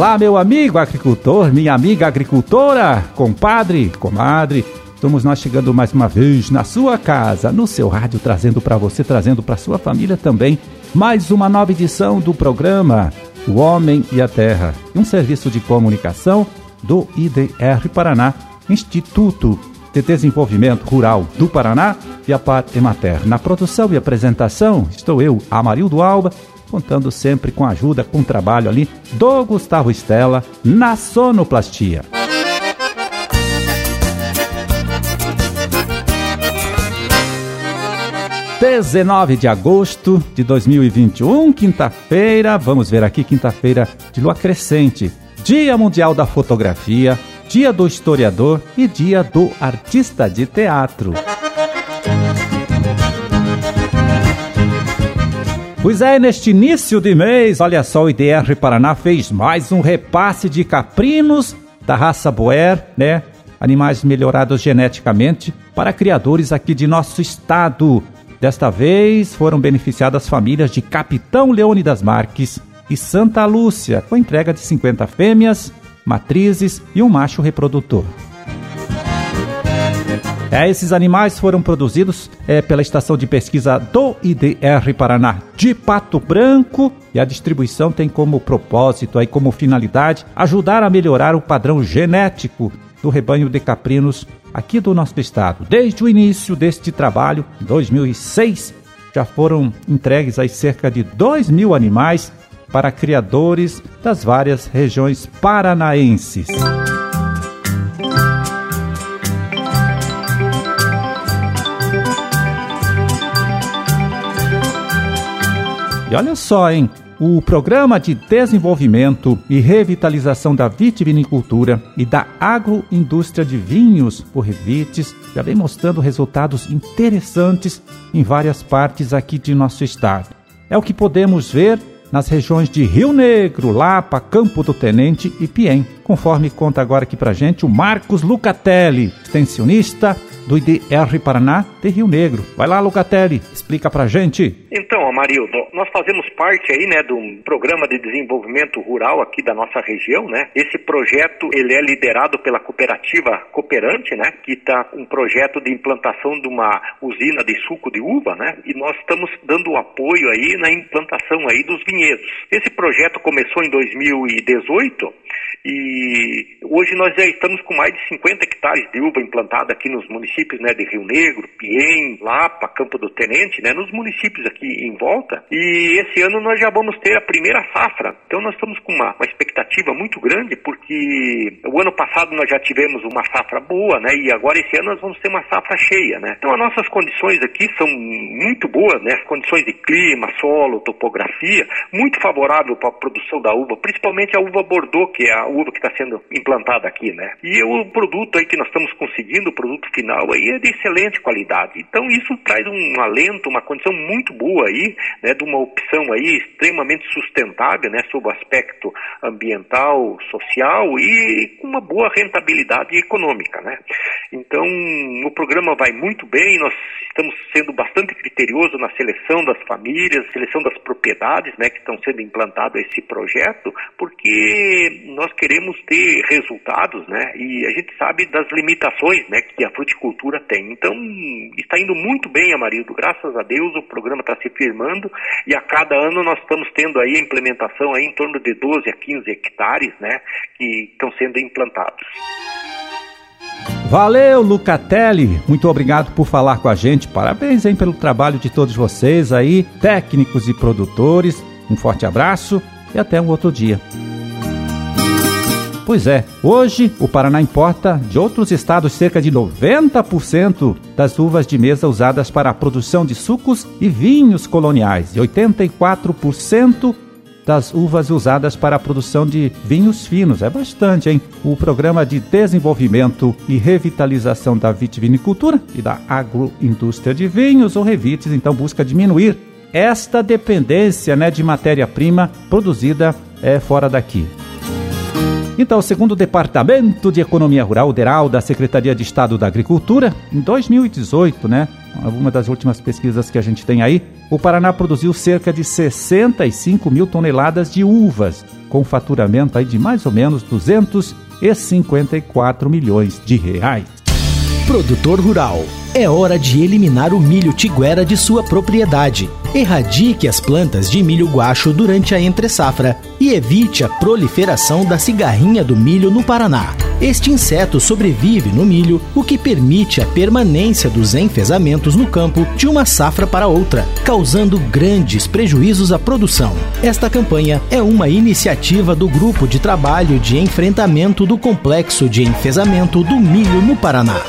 Olá, meu amigo agricultor, minha amiga agricultora, compadre, comadre. Estamos nós chegando mais uma vez na sua casa, no seu rádio, trazendo para você, trazendo para sua família também, mais uma nova edição do programa O Homem e a Terra, um serviço de comunicação do IDR Paraná, Instituto de Desenvolvimento Rural do Paraná e a Par Emater. Na produção e apresentação estou eu, Amarildo Alba, contando sempre com a ajuda, com o trabalho ali do Gustavo Estela na sonoplastia. Dezenove de agosto de 2021, quinta-feira, vamos ver aqui, quinta-feira de lua crescente, Dia Mundial da Fotografia, Dia do Historiador e Dia do Artista de Teatro. Pois é, neste início de mês, olha só, o IDR Paraná fez mais um repasse de caprinos da raça Boer, né? Animais melhorados geneticamente para criadores aqui de nosso estado. Desta vez foram beneficiadas famílias de Capitão Leônidas Marques e Santa Lúcia, com entrega de 50 fêmeas, matrizes e um macho reprodutor. É, esses animais foram produzidos é, pela estação de pesquisa do IDR Paraná de Pato Branco e a distribuição tem como propósito, aí como finalidade, ajudar a melhorar o padrão genético do rebanho de caprinos aqui do nosso estado. Desde o início deste trabalho, em 2006, já foram entregues aí cerca de 2 mil animais para criadores das várias regiões paranaenses. E olha só, hein? O Programa de Desenvolvimento e Revitalização da Vitivinicultura e da Agroindústria de Vinhos, por Revites, já vem mostrando resultados interessantes em várias partes aqui de nosso estado. É o que podemos ver nas regiões de Rio Negro, Lapa, Campo do Tenente e Piem, conforme conta agora aqui pra gente o Marcos Lucatelli, extensionista do IDR Paraná de Rio Negro. Vai lá, Lucatelli, explica pra gente. Então, Amarildo, nós fazemos parte aí, né, do programa de desenvolvimento rural aqui da nossa região, né? Esse projeto, ele é liderado pela cooperativa Cooperante, né, que está um projeto de implantação de uma usina de suco de uva, né? E nós estamos dando apoio aí na implantação aí dos vinhedos. Esse projeto começou em 2018 e hoje nós já estamos com mais de 50 hectares de uva implantada aqui nos municípios né, de Rio Negro, Piem, Lapa, Campo do Tenente, né, nos municípios aqui em volta. E esse ano nós já vamos ter a primeira safra. Então nós estamos com uma, uma expectativa muito grande, porque o ano passado nós já tivemos uma safra boa, né, e agora esse ano nós vamos ter uma safra cheia. Né. Então as nossas condições aqui são muito boas, né, as condições de clima, solo, topografia, muito favorável para a produção da uva, principalmente a uva Bordeaux, que é a uva que está sendo implantada aqui, né? E o produto aí que nós estamos conseguindo, o produto final aí é de excelente qualidade. Então isso traz um alento, uma condição muito boa aí, né, de uma opção aí extremamente sustentável, né, sob o aspecto ambiental, social e com uma boa rentabilidade econômica, né? Então o programa vai muito bem, nós estamos sendo bastante criterioso na seleção das famílias, seleção das propriedades, né, que estão sendo implantadas esse projeto, porque nós queremos ter resultados, né? E a gente sabe das limitações, né, que a fruticultura tem. Então, está indo muito bem, Amarildo. Graças a Deus o programa está se firmando e a cada ano nós estamos tendo aí a implementação aí em torno de 12 a 15 hectares, né, que estão sendo implantados. Valeu, Lucatelli. Muito obrigado por falar com a gente. Parabéns hein, pelo trabalho de todos vocês aí, técnicos e produtores. Um forte abraço e até um outro dia. Pois é, hoje o Paraná importa de outros estados cerca de 90% das uvas de mesa usadas para a produção de sucos e vinhos coloniais e 84% das uvas usadas para a produção de vinhos finos. É bastante, hein? O Programa de Desenvolvimento e Revitalização da Vitivinicultura e da Agroindústria de Vinhos, ou Revites, então busca diminuir esta dependência né, de matéria-prima produzida é, fora daqui. Então, segundo o Departamento de Economia Rural, DERAL, da Secretaria de Estado da Agricultura, em 2018, né, uma das últimas pesquisas que a gente tem aí, o Paraná produziu cerca de 65 mil toneladas de uvas com faturamento aí de mais ou menos 254 milhões de reais. Produtor Rural é hora de eliminar o milho tiguera de sua propriedade. Erradique as plantas de milho guacho durante a entre-safra e evite a proliferação da cigarrinha do milho no Paraná. Este inseto sobrevive no milho, o que permite a permanência dos enfesamentos no campo de uma safra para outra, causando grandes prejuízos à produção. Esta campanha é uma iniciativa do Grupo de Trabalho de Enfrentamento do Complexo de Enfesamento do Milho no Paraná.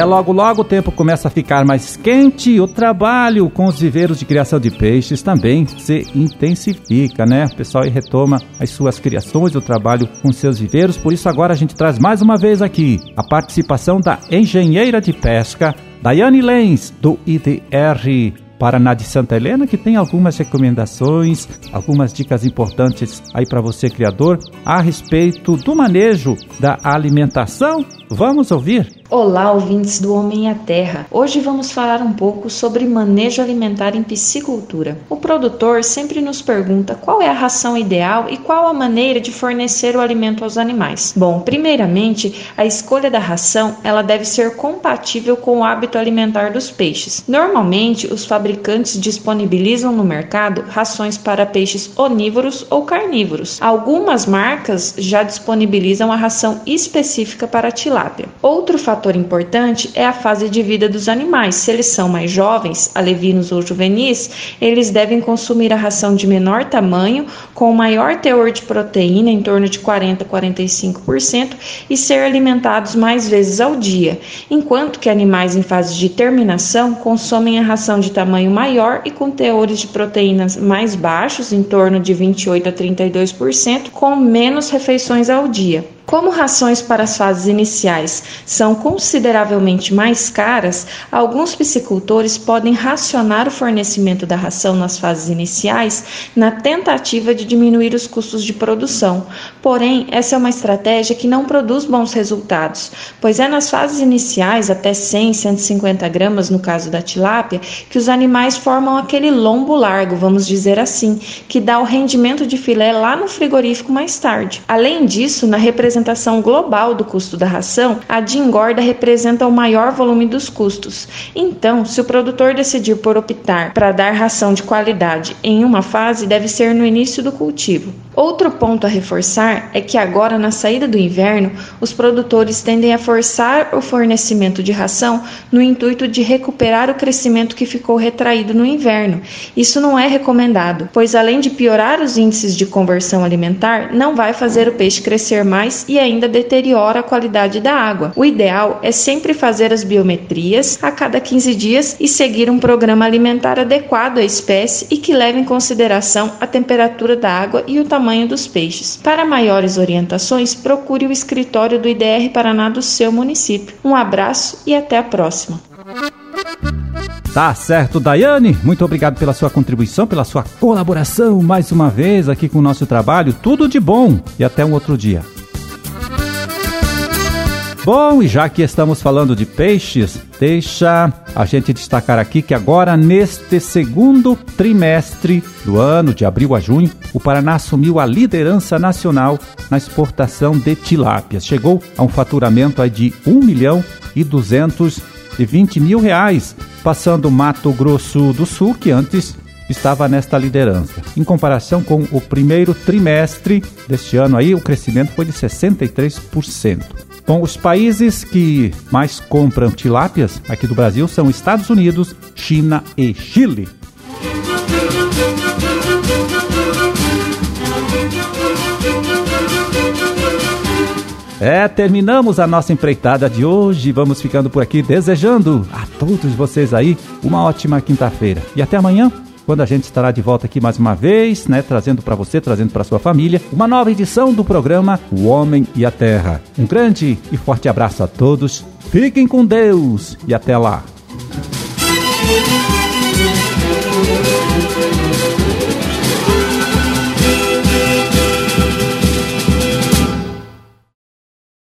É, logo logo o tempo começa a ficar mais quente e o trabalho com os viveiros de criação de peixes também se intensifica, né? O pessoal retoma as suas criações, o trabalho com seus viveiros. Por isso agora a gente traz mais uma vez aqui a participação da engenheira de pesca Daiane Lenz, do IDR Paraná de Santa Helena, que tem algumas recomendações, algumas dicas importantes aí para você, criador, a respeito do manejo da alimentação. Vamos ouvir? Olá, ouvintes do Homem e a Terra. Hoje vamos falar um pouco sobre manejo alimentar em piscicultura. O produtor sempre nos pergunta qual é a ração ideal e qual a maneira de fornecer o alimento aos animais. Bom, primeiramente, a escolha da ração ela deve ser compatível com o hábito alimentar dos peixes. Normalmente, os fabricantes disponibilizam no mercado rações para peixes onívoros ou carnívoros. Algumas marcas já disponibilizam a ração específica para tilápia. Outro fator fator importante é a fase de vida dos animais. Se eles são mais jovens, alevinos ou juvenis, eles devem consumir a ração de menor tamanho, com maior teor de proteína, em torno de 40 a 45%, e ser alimentados mais vezes ao dia, enquanto que animais em fase de terminação consomem a ração de tamanho maior e com teores de proteínas mais baixos, em torno de 28 a 32%, com menos refeições ao dia. Como rações para as fases iniciais são consideravelmente mais caras, alguns piscicultores podem racionar o fornecimento da ração nas fases iniciais na tentativa de diminuir os custos de produção. Porém, essa é uma estratégia que não produz bons resultados, pois é nas fases iniciais, até 100, 150 gramas no caso da tilápia, que os animais formam aquele lombo largo, vamos dizer assim, que dá o rendimento de filé lá no frigorífico mais tarde. Além disso, na representação representação global do custo da ração, a de engorda representa o maior volume dos custos. Então, se o produtor decidir por optar para dar ração de qualidade em uma fase, deve ser no início do cultivo. Outro ponto a reforçar é que agora, na saída do inverno, os produtores tendem a forçar o fornecimento de ração no intuito de recuperar o crescimento que ficou retraído no inverno. Isso não é recomendado, pois além de piorar os índices de conversão alimentar, não vai fazer o peixe crescer mais e ainda deteriora a qualidade da água. O ideal é sempre fazer as biometrias a cada 15 dias e seguir um programa alimentar adequado à espécie e que leve em consideração a temperatura da água e o tamanho tamanho dos peixes. Para maiores orientações, procure o escritório do IDR Paraná do seu município. Um abraço e até a próxima. Tá certo, Daiane. Muito obrigado pela sua contribuição, pela sua colaboração mais uma vez aqui com o nosso trabalho. Tudo de bom e até um outro dia. Bom, e já que estamos falando de peixes, deixa a gente destacar aqui que agora, neste segundo trimestre do ano, de abril a junho, o Paraná assumiu a liderança nacional na exportação de tilápias. Chegou a um faturamento de 1 milhão e 220 mil reais, passando Mato Grosso do Sul, que antes estava nesta liderança. Em comparação com o primeiro trimestre deste ano aí, o crescimento foi de 63%. Bom, os países que mais compram tilápias aqui do Brasil são Estados Unidos, China e Chile. É, terminamos a nossa empreitada de hoje. Vamos ficando por aqui desejando a todos vocês aí uma ótima quinta-feira. E até amanhã quando a gente estará de volta aqui mais uma vez, né, trazendo para você, trazendo para sua família, uma nova edição do programa O Homem e a Terra. Um grande e forte abraço a todos. Fiquem com Deus e até lá.